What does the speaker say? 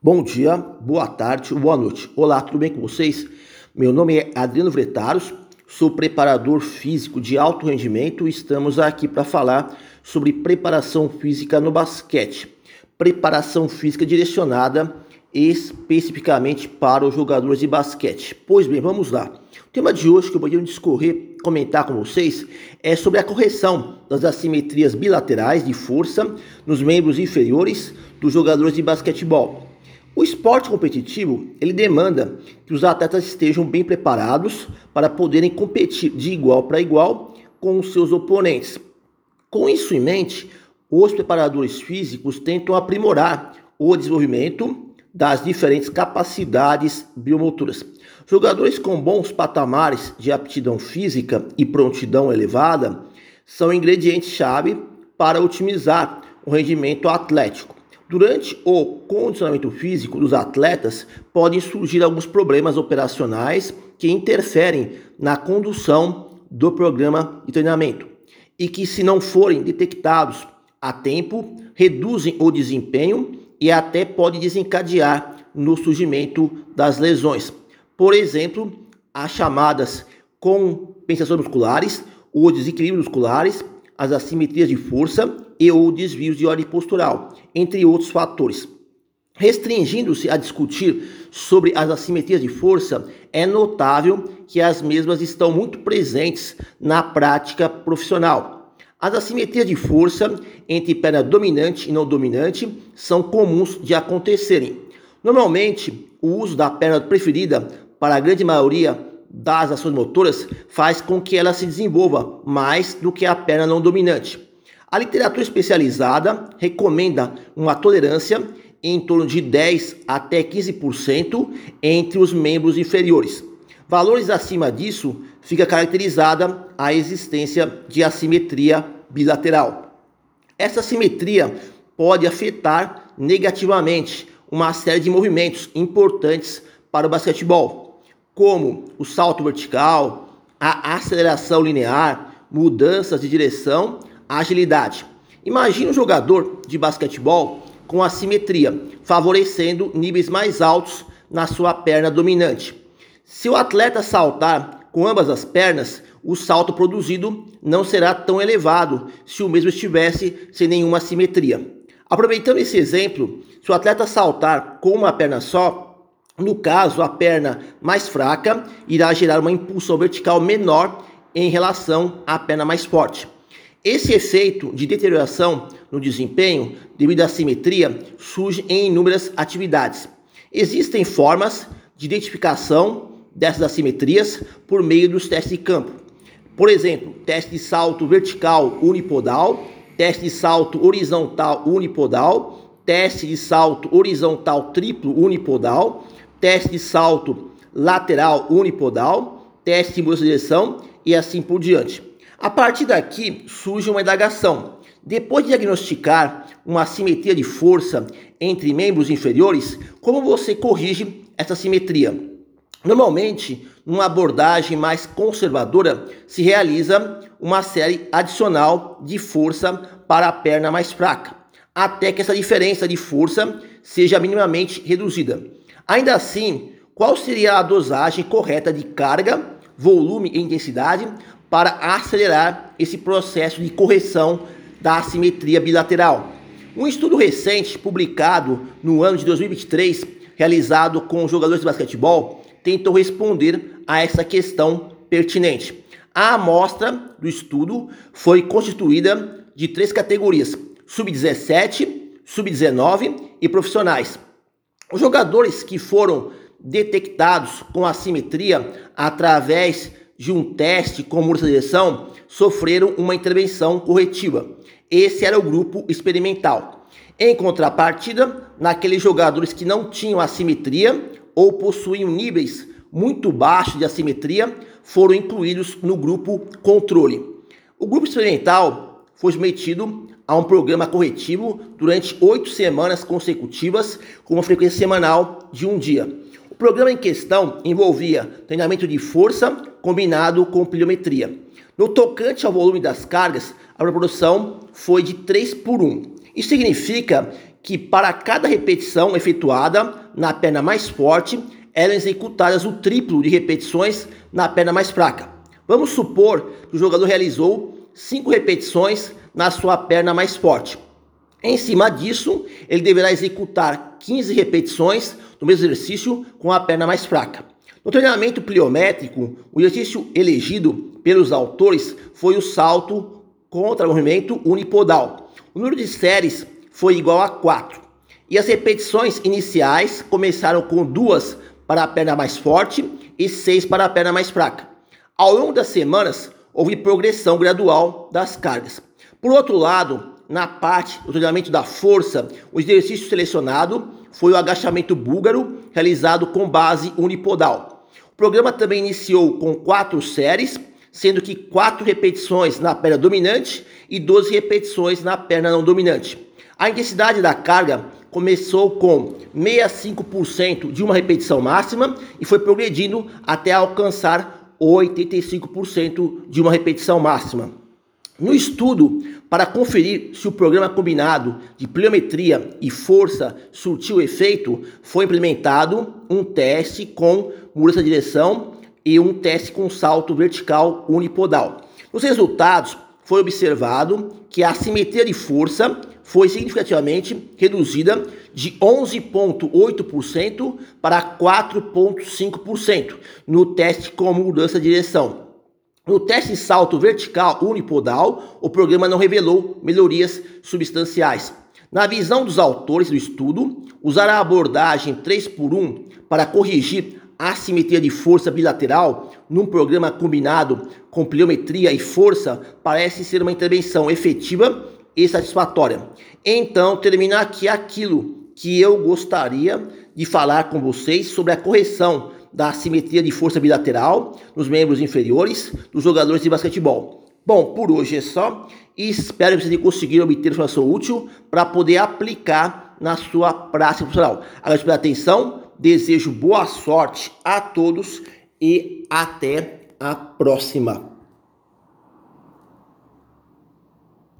Bom dia, boa tarde, boa noite. Olá, tudo bem com vocês? Meu nome é Adriano Vretaros, sou preparador físico de alto rendimento e estamos aqui para falar sobre preparação física no basquete. Preparação física direcionada especificamente para os jogadores de basquete. Pois bem, vamos lá. O tema de hoje que eu vou discorrer, comentar com vocês é sobre a correção das assimetrias bilaterais de força nos membros inferiores dos jogadores de basquetebol. O esporte competitivo, ele demanda que os atletas estejam bem preparados para poderem competir de igual para igual com os seus oponentes. Com isso em mente, os preparadores físicos tentam aprimorar o desenvolvimento das diferentes capacidades biomotoras. Jogadores com bons patamares de aptidão física e prontidão elevada são ingredientes-chave para otimizar o rendimento atlético. Durante o condicionamento físico dos atletas, podem surgir alguns problemas operacionais que interferem na condução do programa de treinamento e que, se não forem detectados a tempo, reduzem o desempenho e até pode desencadear no surgimento das lesões. Por exemplo, as chamadas compensações musculares, os desequilíbrios musculares, as assimetrias de força e ou desvios de ordem postural, entre outros fatores. Restringindo-se a discutir sobre as assimetrias de força, é notável que as mesmas estão muito presentes na prática profissional. As assimetrias de força entre perna dominante e não dominante são comuns de acontecerem. Normalmente, o uso da perna preferida para a grande maioria das ações motoras faz com que ela se desenvolva mais do que a perna não dominante. A literatura especializada recomenda uma tolerância em torno de 10 até 15% entre os membros inferiores. Valores acima disso fica caracterizada a existência de assimetria bilateral. Essa assimetria pode afetar negativamente uma série de movimentos importantes para o basquetebol, como o salto vertical, a aceleração linear, mudanças de direção agilidade. Imagine um jogador de basquetebol com assimetria, favorecendo níveis mais altos na sua perna dominante. Se o atleta saltar com ambas as pernas, o salto produzido não será tão elevado se o mesmo estivesse sem nenhuma assimetria. Aproveitando esse exemplo, se o atleta saltar com uma perna só, no caso a perna mais fraca irá gerar uma impulsão vertical menor em relação à perna mais forte. Esse efeito de deterioração no desempenho devido à simetria surge em inúmeras atividades. Existem formas de identificação dessas assimetrias por meio dos testes de campo. Por exemplo, teste de salto vertical unipodal, teste de salto horizontal unipodal, teste de salto horizontal triplo unipodal, teste de salto lateral unipodal, teste de mudança direção e assim por diante. A partir daqui surge uma indagação. Depois de diagnosticar uma simetria de força entre membros inferiores, como você corrige essa simetria? Normalmente, numa abordagem mais conservadora, se realiza uma série adicional de força para a perna mais fraca, até que essa diferença de força seja minimamente reduzida. Ainda assim, qual seria a dosagem correta de carga, volume e intensidade para acelerar esse processo de correção da assimetria bilateral. Um estudo recente, publicado no ano de 2023, realizado com jogadores de basquetebol, tentou responder a essa questão pertinente. A amostra do estudo foi constituída de três categorias: sub-17, sub-19 e profissionais. Os jogadores que foram detectados com assimetria através de um teste com mudança de direção sofreram uma intervenção corretiva. Esse era o grupo experimental. Em contrapartida, naqueles jogadores que não tinham assimetria ou possuíam níveis muito baixos de assimetria, foram incluídos no grupo controle. O grupo experimental foi submetido a um programa corretivo durante oito semanas consecutivas, com uma frequência semanal de um dia programa em questão envolvia treinamento de força combinado com pliometria. No tocante ao volume das cargas, a proporção foi de 3 por 1. Isso significa que para cada repetição efetuada na perna mais forte, eram executadas o triplo de repetições na perna mais fraca. Vamos supor que o jogador realizou 5 repetições na sua perna mais forte. Em cima disso, ele deverá executar 15 repetições do mesmo exercício com a perna mais fraca. No treinamento pliométrico, o exercício elegido pelos autores foi o salto contra o movimento unipodal. O número de séries foi igual a 4. E as repetições iniciais começaram com duas para a perna mais forte e seis para a perna mais fraca. Ao longo das semanas, houve progressão gradual das cargas. Por outro lado, na parte do treinamento da força, o exercício selecionado foi o agachamento búlgaro, realizado com base unipodal. O programa também iniciou com quatro séries, sendo que quatro repetições na perna dominante e 12 repetições na perna não dominante. A intensidade da carga começou com 65% de uma repetição máxima e foi progredindo até alcançar 85% de uma repetição máxima. No estudo, para conferir se o programa combinado de pliometria e força surtiu efeito, foi implementado um teste com mudança de direção e um teste com salto vertical unipodal. Nos resultados, foi observado que a simetria de força foi significativamente reduzida de 11,8% para 4,5% no teste com mudança de direção. No teste de salto vertical unipodal, o programa não revelou melhorias substanciais. Na visão dos autores do estudo, usar a abordagem 3 por 1 para corrigir a assimetria de força bilateral num programa combinado com pliometria e força parece ser uma intervenção efetiva e satisfatória. Então, termina aqui aquilo que eu gostaria de falar com vocês sobre a correção da assimetria de força bilateral nos membros inferiores dos jogadores de basquetebol. Bom, por hoje é só e espero que vocês conseguiram obter informação útil para poder aplicar na sua prática profissional. Agradeço pela atenção, desejo boa sorte a todos e até a próxima.